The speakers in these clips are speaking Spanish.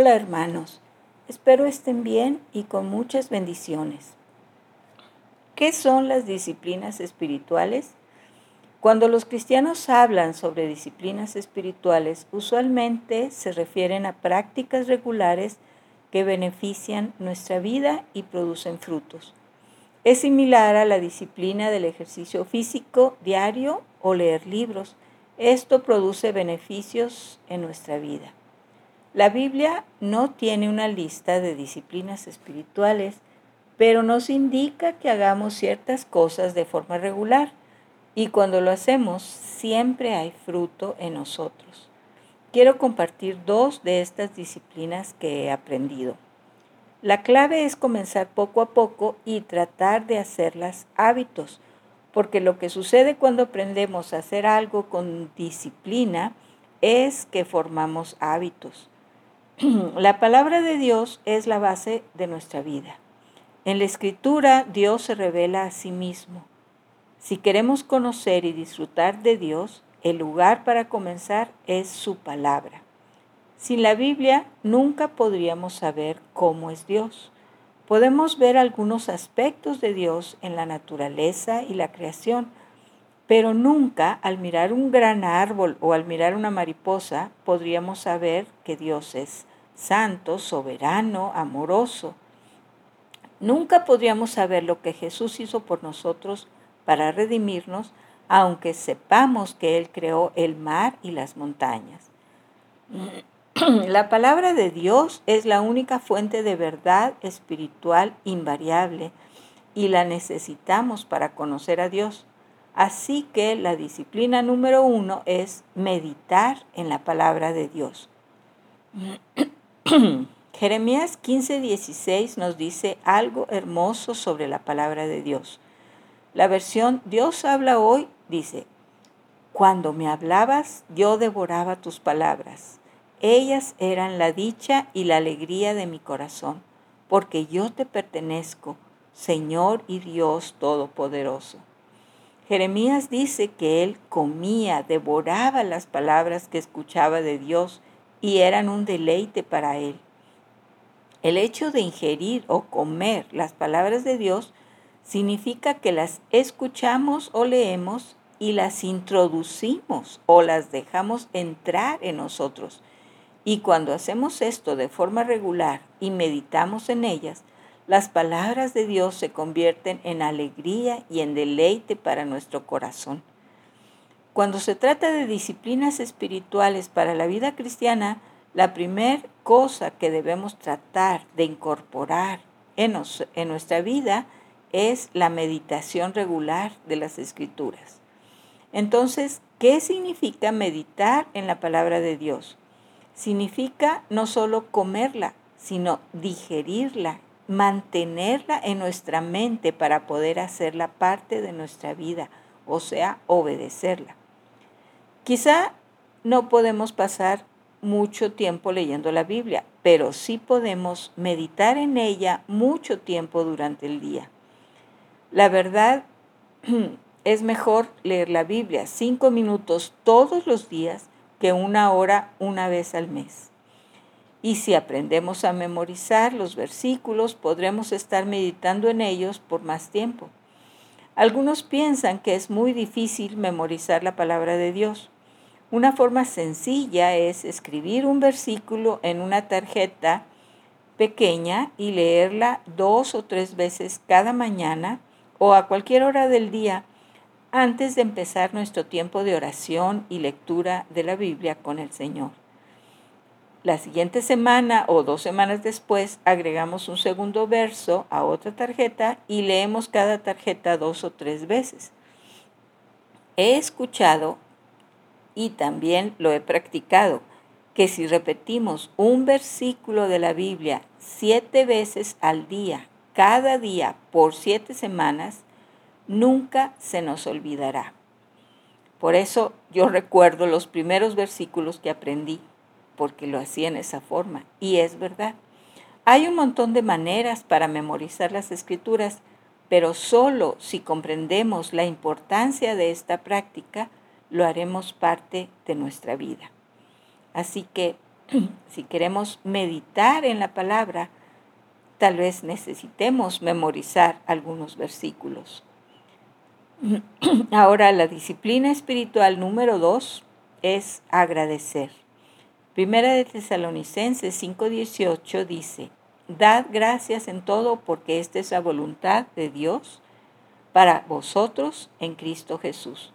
Hola hermanos, espero estén bien y con muchas bendiciones. ¿Qué son las disciplinas espirituales? Cuando los cristianos hablan sobre disciplinas espirituales, usualmente se refieren a prácticas regulares que benefician nuestra vida y producen frutos. Es similar a la disciplina del ejercicio físico diario o leer libros. Esto produce beneficios en nuestra vida. La Biblia no tiene una lista de disciplinas espirituales, pero nos indica que hagamos ciertas cosas de forma regular y cuando lo hacemos siempre hay fruto en nosotros. Quiero compartir dos de estas disciplinas que he aprendido. La clave es comenzar poco a poco y tratar de hacerlas hábitos, porque lo que sucede cuando aprendemos a hacer algo con disciplina es que formamos hábitos. La palabra de Dios es la base de nuestra vida. En la escritura Dios se revela a sí mismo. Si queremos conocer y disfrutar de Dios, el lugar para comenzar es su palabra. Sin la Biblia nunca podríamos saber cómo es Dios. Podemos ver algunos aspectos de Dios en la naturaleza y la creación, pero nunca al mirar un gran árbol o al mirar una mariposa podríamos saber que Dios es santo, soberano, amoroso. Nunca podríamos saber lo que Jesús hizo por nosotros para redimirnos, aunque sepamos que Él creó el mar y las montañas. La palabra de Dios es la única fuente de verdad espiritual invariable y la necesitamos para conocer a Dios. Así que la disciplina número uno es meditar en la palabra de Dios. Jeremías 15:16 nos dice algo hermoso sobre la palabra de Dios. La versión Dios habla hoy dice, cuando me hablabas yo devoraba tus palabras. Ellas eran la dicha y la alegría de mi corazón, porque yo te pertenezco, Señor y Dios Todopoderoso. Jeremías dice que él comía, devoraba las palabras que escuchaba de Dios y eran un deleite para él. El hecho de ingerir o comer las palabras de Dios significa que las escuchamos o leemos y las introducimos o las dejamos entrar en nosotros. Y cuando hacemos esto de forma regular y meditamos en ellas, las palabras de Dios se convierten en alegría y en deleite para nuestro corazón. Cuando se trata de disciplinas espirituales para la vida cristiana, la primera cosa que debemos tratar de incorporar en, nuestra vida es la meditación regular de las escrituras. Entonces, ¿qué significa meditar en la palabra de Dios? Significa no solo comerla, sino digerirla, mantenerla en nuestra mente para poder hacerla parte de nuestra vida, o sea, obedecerla. Quizá no podemos pasar mucho tiempo leyendo la Biblia, pero sí podemos meditar en ella mucho tiempo durante el día. La verdad es mejor leer la Biblia cinco minutos todos los días que una hora una vez al mes. Y si aprendemos a memorizar los versículos, podremos estar meditando en ellos por más tiempo. Algunos piensan que es muy difícil memorizar la palabra de Dios. Una forma sencilla es escribir un versículo en una tarjeta pequeña y leerla dos o tres veces cada mañana o a cualquier hora del día antes de empezar nuestro tiempo de oración y lectura de la Biblia con el Señor. La siguiente semana o dos semanas después agregamos un segundo verso a otra tarjeta y leemos cada tarjeta dos o tres veces. He escuchado y también lo he practicado, que si repetimos un versículo de la Biblia siete veces al día, cada día, por siete semanas, nunca se nos olvidará. Por eso yo recuerdo los primeros versículos que aprendí, porque lo hacía en esa forma, y es verdad. Hay un montón de maneras para memorizar las escrituras, pero solo si comprendemos la importancia de esta práctica, lo haremos parte de nuestra vida. Así que si queremos meditar en la palabra, tal vez necesitemos memorizar algunos versículos. Ahora, la disciplina espiritual número dos es agradecer. Primera de Tesalonicenses 5:18 dice, Dad gracias en todo porque esta es la voluntad de Dios para vosotros en Cristo Jesús.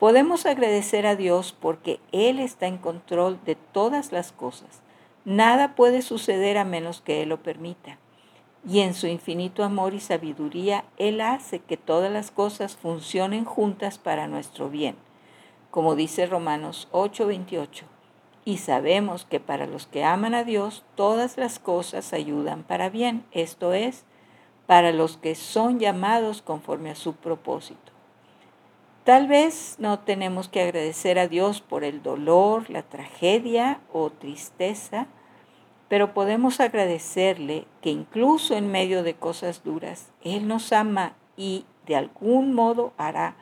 Podemos agradecer a Dios porque Él está en control de todas las cosas. Nada puede suceder a menos que Él lo permita y en su infinito amor y sabiduría Él hace que todas las cosas funcionen juntas para nuestro bien, como dice Romanos 8:28. Y sabemos que para los que aman a Dios todas las cosas ayudan para bien, esto es, para los que son llamados conforme a su propósito. Tal vez no tenemos que agradecer a Dios por el dolor, la tragedia o tristeza, pero podemos agradecerle que incluso en medio de cosas duras, Él nos ama y de algún modo hará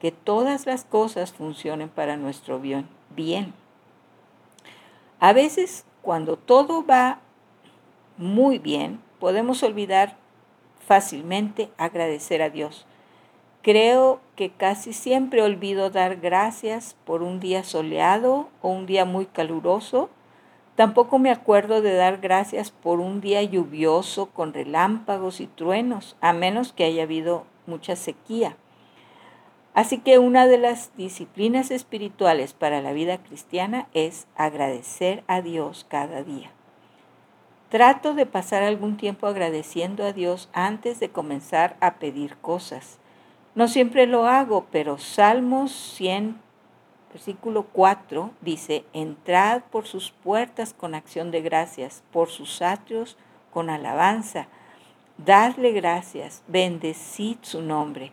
que todas las cosas funcionen para nuestro bien. bien. A veces, cuando todo va muy bien, podemos olvidar fácilmente agradecer a Dios. Creo que casi siempre olvido dar gracias por un día soleado o un día muy caluroso Tampoco me acuerdo de dar gracias por un día lluvioso con relámpagos y truenos, a menos que haya habido mucha sequía. Así que una de las disciplinas espirituales para la vida cristiana es agradecer a Dios cada día. Trato de pasar algún tiempo agradeciendo a Dios antes de comenzar a pedir cosas. No siempre lo hago, pero Salmos 100 versículo 4 dice, entrad por sus puertas con acción de gracias, por sus atrios con alabanza, dadle gracias, bendecid su nombre.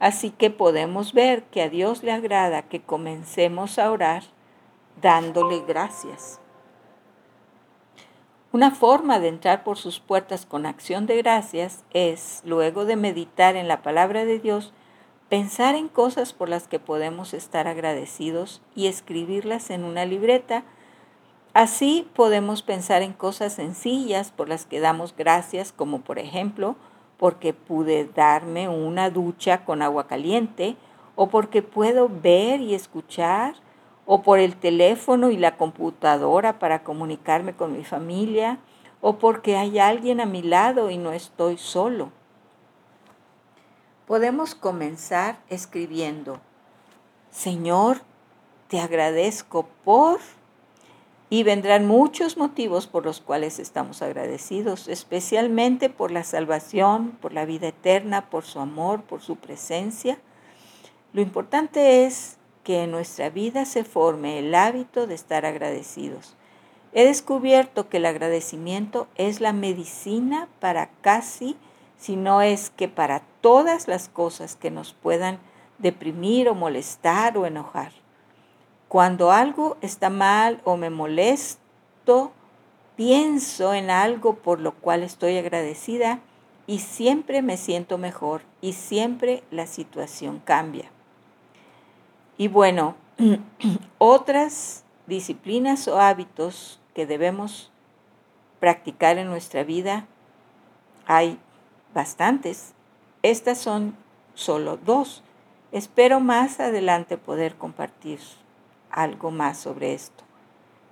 Así que podemos ver que a Dios le agrada que comencemos a orar dándole gracias. Una forma de entrar por sus puertas con acción de gracias es, luego de meditar en la palabra de Dios, pensar en cosas por las que podemos estar agradecidos y escribirlas en una libreta. Así podemos pensar en cosas sencillas por las que damos gracias, como por ejemplo, porque pude darme una ducha con agua caliente, o porque puedo ver y escuchar, o por el teléfono y la computadora para comunicarme con mi familia, o porque hay alguien a mi lado y no estoy solo. Podemos comenzar escribiendo, Señor, te agradezco por... Y vendrán muchos motivos por los cuales estamos agradecidos, especialmente por la salvación, por la vida eterna, por su amor, por su presencia. Lo importante es que en nuestra vida se forme el hábito de estar agradecidos. He descubierto que el agradecimiento es la medicina para casi sino es que para todas las cosas que nos puedan deprimir o molestar o enojar. Cuando algo está mal o me molesto, pienso en algo por lo cual estoy agradecida y siempre me siento mejor y siempre la situación cambia. Y bueno, otras disciplinas o hábitos que debemos practicar en nuestra vida hay bastantes. Estas son solo dos. Espero más adelante poder compartir algo más sobre esto.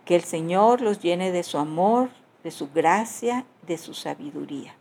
Que el Señor los llene de su amor, de su gracia, de su sabiduría.